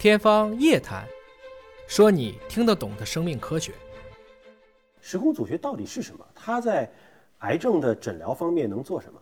天方夜谭，说你听得懂的生命科学。时空组学到底是什么？它在癌症的诊疗方面能做什么？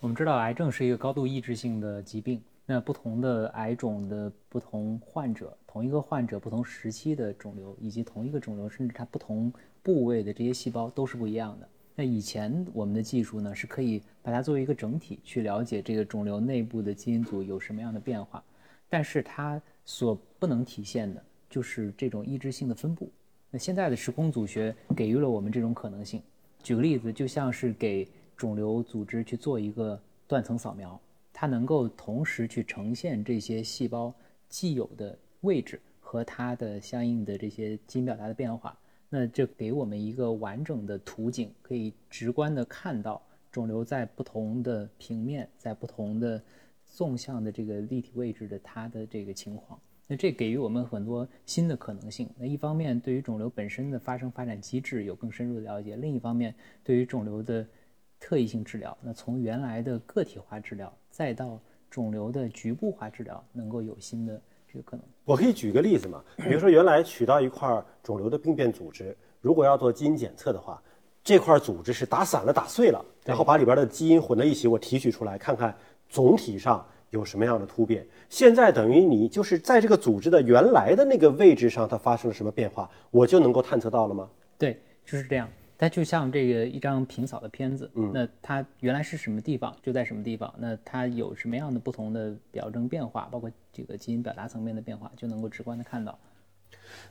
我们知道，癌症是一个高度抑制性的疾病。那不同的癌种的不同患者，同一个患者不同时期的肿瘤，以及同一个肿瘤，甚至它不同部位的这些细胞都是不一样的。那以前我们的技术呢，是可以把它作为一个整体去了解这个肿瘤内部的基因组有什么样的变化，但是它所不能体现的就是这种抑制性的分布。那现在的时空组学给予了我们这种可能性。举个例子，就像是给肿瘤组织去做一个断层扫描。它能够同时去呈现这些细胞既有的位置和它的相应的这些基因表达的变化，那这给我们一个完整的图景，可以直观的看到肿瘤在不同的平面、在不同的纵向的这个立体位置的它的这个情况。那这给予我们很多新的可能性。那一方面，对于肿瘤本身的发生发展机制有更深入的了解；另一方面，对于肿瘤的特异性治疗，那从原来的个体化治疗。再到肿瘤的局部化治疗，能够有新的这个可能。我可以举个例子嘛，比如说原来取到一块肿瘤的病变组织，如果要做基因检测的话，这块组织是打散了、打碎了，然后把里边的基因混在一起，我提取出来看看总体上有什么样的突变。现在等于你就是在这个组织的原来的那个位置上，它发生了什么变化，我就能够探测到了吗？对，就是这样。它就像这个一张平扫的片子，嗯，那它原来是什么地方就在什么地方，那它有什么样的不同的表征变化，包括这个基因表达层面的变化，就能够直观的看到。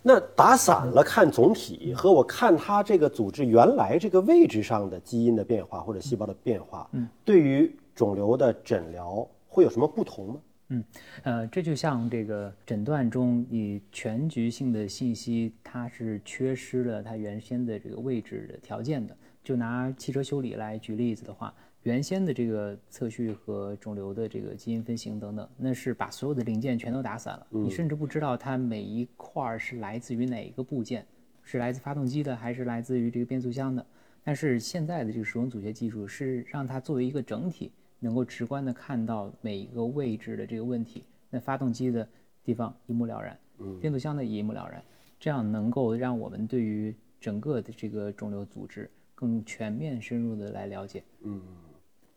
那打散了看总体和我看它这个组织原来这个位置上的基因的变化或者细胞的变化，嗯，对于肿瘤的诊疗会有什么不同吗？嗯，呃，这就像这个诊断中，你全局性的信息它是缺失了它原先的这个位置的条件的。就拿汽车修理来举例子的话，原先的这个测序和肿瘤的这个基因分型等等，那是把所有的零件全都打散了，你甚至不知道它每一块是来自于哪一个部件，是来自发动机的还是来自于这个变速箱的。但是现在的这个时空组学技术是让它作为一个整体。能够直观的看到每一个位置的这个问题，那发动机的地方一目了然，嗯，变速箱的也一目了然，这样能够让我们对于整个的这个肿瘤组织更全面深入的来了解。嗯，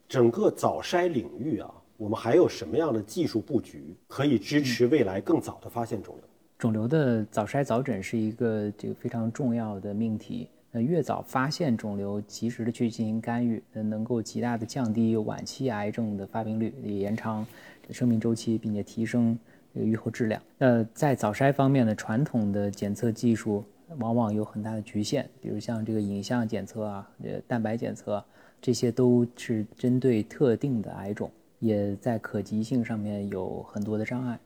整个早筛领域啊，我们还有什么样的技术布局可以支持未来更早的发现肿瘤？肿瘤的早筛早诊是一个这个非常重要的命题。那越早发现肿瘤，及时的去进行干预，那能够极大的降低晚期癌症的发病率，也延长生命周期，并且提升这个预后质量。那在早筛方面呢，传统的检测技术往往有很大的局限，比如像这个影像检测啊、呃蛋白检测，这些都是针对特定的癌种，也在可及性上面有很多的障碍。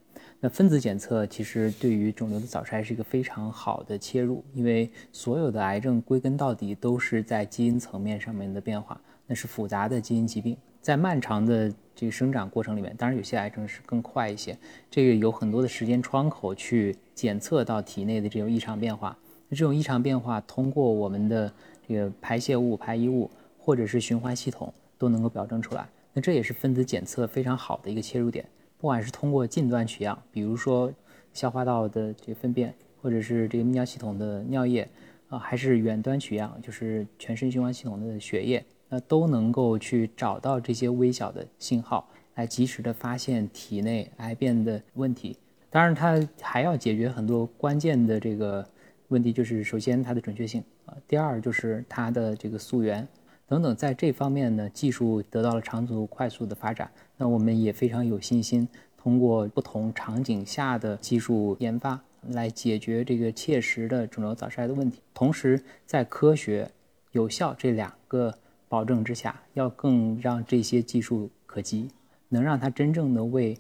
那分子检测其实对于肿瘤的早筛是一个非常好的切入，因为所有的癌症归根到底都是在基因层面上面的变化，那是复杂的基因疾病，在漫长的这个生长过程里面，当然有些癌症是更快一些，这个有很多的时间窗口去检测到体内的这种异常变化。那这种异常变化通过我们的这个排泄物、排遗物或者是循环系统都能够表征出来，那这也是分子检测非常好的一个切入点。不管是通过近端取样，比如说消化道的这个粪便，或者是这个泌尿系统的尿液，啊，还是远端取样，就是全身循环系统的血液，那都能够去找到这些微小的信号，来及时的发现体内癌变的问题。当然，它还要解决很多关键的这个问题，就是首先它的准确性啊，第二就是它的这个溯源。等等，在这方面呢，技术得到了长足快速的发展。那我们也非常有信心，通过不同场景下的技术研发，来解决这个切实的肿瘤早筛的问题。同时，在科学、有效这两个保证之下，要更让这些技术可及，能让它真正的为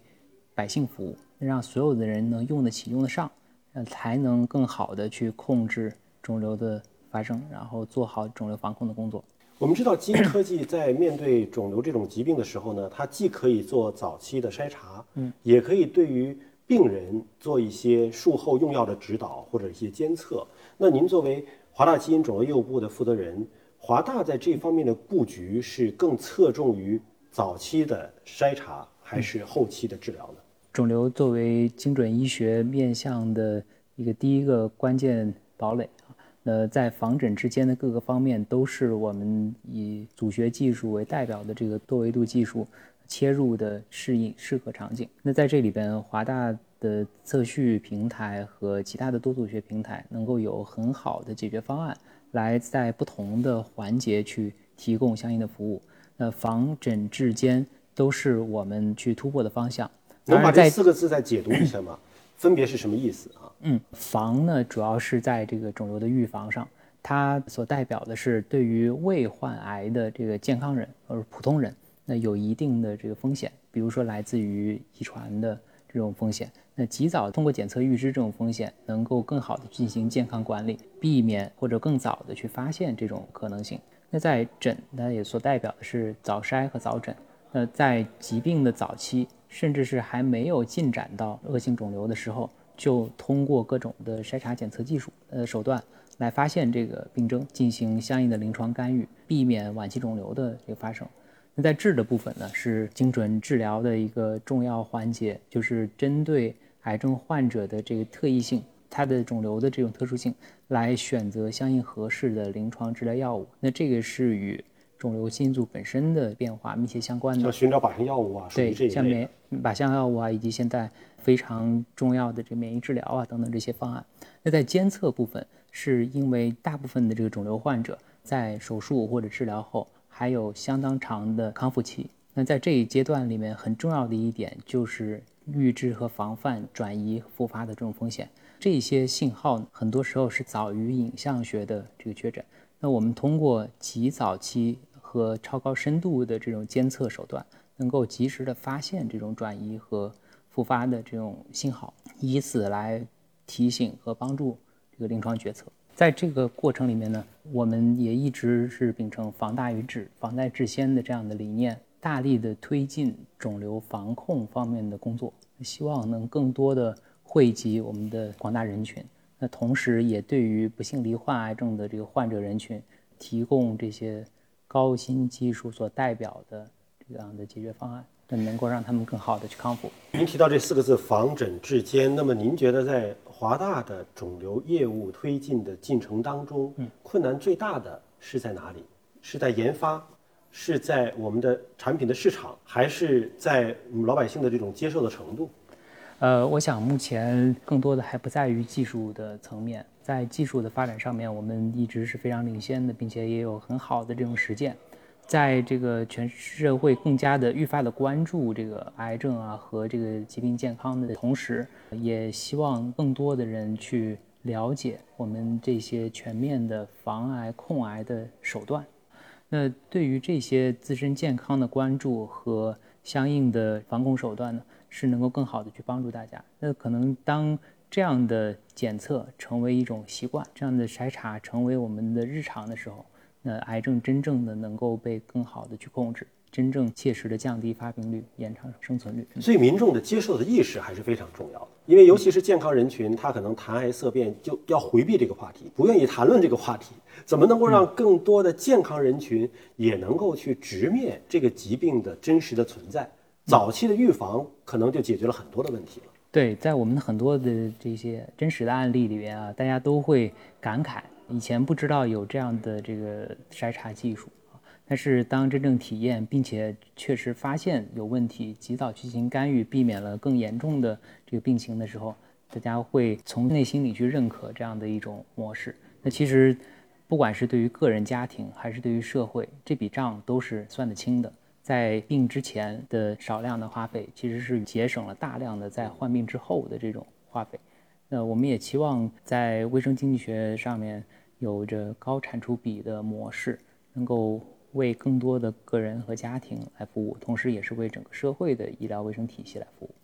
百姓服务，让所有的人能用得起、用得上，才能更好的去控制肿瘤的发生，然后做好肿瘤防控的工作。我们知道，基因科技在面对肿瘤这种疾病的时候呢，它既可以做早期的筛查，嗯，也可以对于病人做一些术后用药的指导或者一些监测。那您作为华大基因肿瘤业务部的负责人，华大在这方面的布局是更侧重于早期的筛查，还是后期的治疗呢？肿瘤作为精准医学面向的一个第一个关键堡垒啊，那在防诊之间的各个方面都是我们以组学技术为代表的这个多维度技术切入的适应适合场景。那在这里边，华大的测序平台和其他的多组学平台能够有很好的解决方案，来在不同的环节去提供相应的服务。那防诊治间都是我们去突破的方向。能把这四个字再解读一下吗？分别是什么意思啊？嗯，防呢主要是在这个肿瘤的预防上，它所代表的是对于未患癌的这个健康人或者普通人，那有一定的这个风险，比如说来自于遗传的这种风险。那及早通过检测预知这种风险，能够更好的进行健康管理，避免或者更早的去发现这种可能性。那在诊呢，也所代表的是早筛和早诊。那在疾病的早期，甚至是还没有进展到恶性肿瘤的时候，就通过各种的筛查检测技术呃手段来发现这个病症，进行相应的临床干预，避免晚期肿瘤的这个发生。那在治的部分呢，是精准治疗的一个重要环节，就是针对癌症患者的这个特异性，它的肿瘤的这种特殊性，来选择相应合适的临床治疗药物。那这个是与肿瘤基因组本身的变化密切相关的像。寻找靶向药物啊，对，像免靶向药物啊，以及现在非常重要的这免疫治疗啊等等这些方案。那在监测部分，是因为大部分的这个肿瘤患者在手术或者治疗后还有相当长的康复期。那在这一阶段里面，很重要的一点就是预知和防范转移复发的这种风险。这些信号很多时候是早于影像学的这个确诊。那我们通过极早期和超高深度的这种监测手段，能够及时的发现这种转移和复发的这种信号，以此来提醒和帮助这个临床决策。在这个过程里面呢，我们也一直是秉承防大于治、防在治先的这样的理念，大力的推进肿瘤防控方面的工作，希望能更多的惠及我们的广大人群。那同时，也对于不幸罹患癌症的这个患者人群，提供这些高新技术所代表的这样的解决方案，那能够让他们更好的去康复。您提到这四个字“防诊治监”，那么您觉得在华大的肿瘤业务推进的进程当中，困难最大的是在哪里？是在研发，是在我们的产品的市场，还是在我们老百姓的这种接受的程度？呃，我想目前更多的还不在于技术的层面，在技术的发展上面，我们一直是非常领先的，并且也有很好的这种实践。在这个全社会更加的愈发的关注这个癌症啊和这个疾病健康的同时，也希望更多的人去了解我们这些全面的防癌控癌的手段。那对于这些自身健康的关注和相应的防控手段呢，是能够更好的去帮助大家。那可能当这样的检测成为一种习惯，这样的筛查成为我们的日常的时候，那癌症真正的能够被更好的去控制，真正切实的降低发病率，延长生存率。所以民众的接受的意识还是非常重要的，因为尤其是健康人群，他可能谈癌色变就要回避这个话题，不愿意谈论这个话题。怎么能够让更多的健康人群也能够去直面这个疾病的真实的存在？早期的预防可能就解决了很多的问题了。对，在我们很多的这些真实的案例里边啊，大家都会感慨，以前不知道有这样的这个筛查技术，但是当真正体验，并且确实发现有问题，及早进行干预，避免了更严重的这个病情的时候，大家会从内心里去认可这样的一种模式。那其实，不管是对于个人家庭，还是对于社会，这笔账都是算得清的。在病之前的少量的花费，其实是节省了大量的在患病之后的这种花费。那我们也期望在卫生经济学上面有着高产出比的模式，能够为更多的个人和家庭来服务，同时也是为整个社会的医疗卫生体系来服务。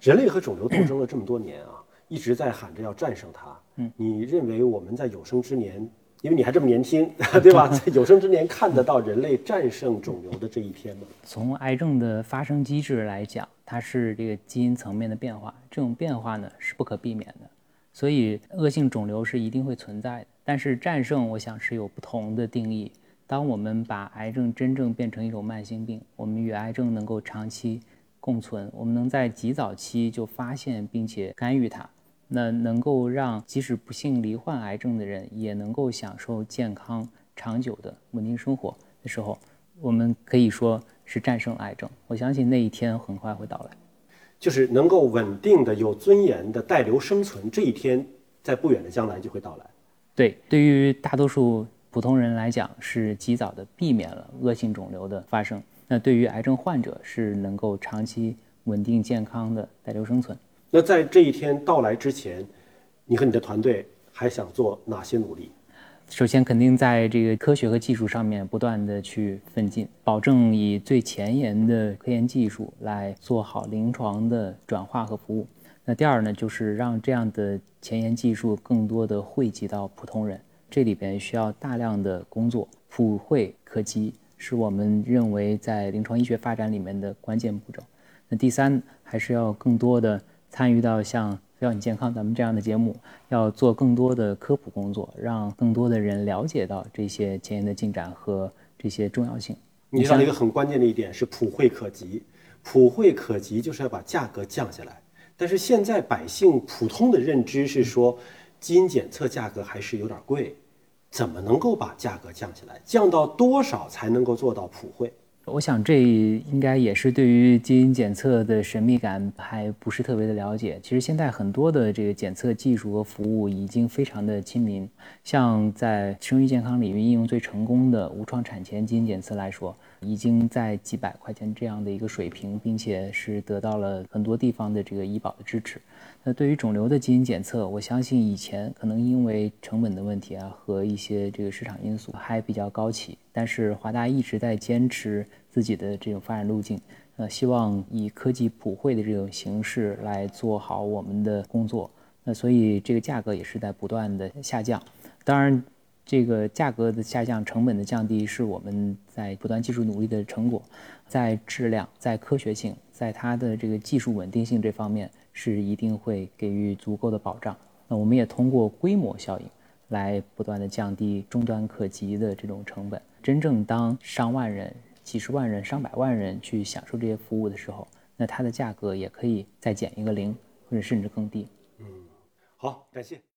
人类和肿瘤斗争了这么多年啊，一直在喊着要战胜它。嗯，你认为我们在有生之年，因为你还这么年轻，对吧？在有生之年看得到人类战胜肿瘤的这一天吗？从癌症的发生机制来讲，它是这个基因层面的变化，这种变化呢是不可避免的，所以恶性肿瘤是一定会存在的。但是战胜，我想是有不同的定义。当我们把癌症真正变成一种慢性病，我们与癌症能够长期共存，我们能在极早期就发现并且干预它，那能够让即使不幸罹患癌症的人也能够享受健康、长久的稳定生活的时候，我们可以说是战胜癌症。我相信那一天很快会到来，就是能够稳定的、有尊严的带瘤生存，这一天在不远的将来就会到来。对，对于大多数普通人来讲，是及早的避免了恶性肿瘤的发生。那对于癌症患者，是能够长期稳定健康的带瘤生存。那在这一天到来之前，你和你的团队还想做哪些努力？首先，肯定在这个科学和技术上面不断的去奋进，保证以最前沿的科研技术来做好临床的转化和服务。那第二呢，就是让这样的前沿技术更多的惠及到普通人，这里边需要大量的工作，普惠科技。是我们认为在临床医学发展里面的关键步骤。那第三，还是要更多的参与到像《飞鸟你健康》咱们这样的节目，要做更多的科普工作，让更多的人了解到这些前沿的进展和这些重要性。你提到一个很关键的一点是普惠可及，普惠可及就是要把价格降下来。但是现在百姓普通的认知是说，基因检测价格还是有点贵。怎么能够把价格降下来？降到多少才能够做到普惠？我想这应该也是对于基因检测的神秘感还不是特别的了解。其实现在很多的这个检测技术和服务已经非常的亲民，像在生育健康领域应用最成功的无创产前基因检测来说，已经在几百块钱这样的一个水平，并且是得到了很多地方的这个医保的支持。那对于肿瘤的基因检测，我相信以前可能因为成本的问题啊和一些这个市场因素还比较高企，但是华大一直在坚持自己的这种发展路径，呃，希望以科技普惠的这种形式来做好我们的工作。那所以这个价格也是在不断的下降。当然，这个价格的下降、成本的降低是我们在不断技术努力的成果，在质量、在科学性、在它的这个技术稳定性这方面。是一定会给予足够的保障。那我们也通过规模效应来不断的降低终端可及的这种成本。真正当上万人、几十万人、上百万人去享受这些服务的时候，那它的价格也可以再减一个零，或者甚至更低。嗯，好，感谢。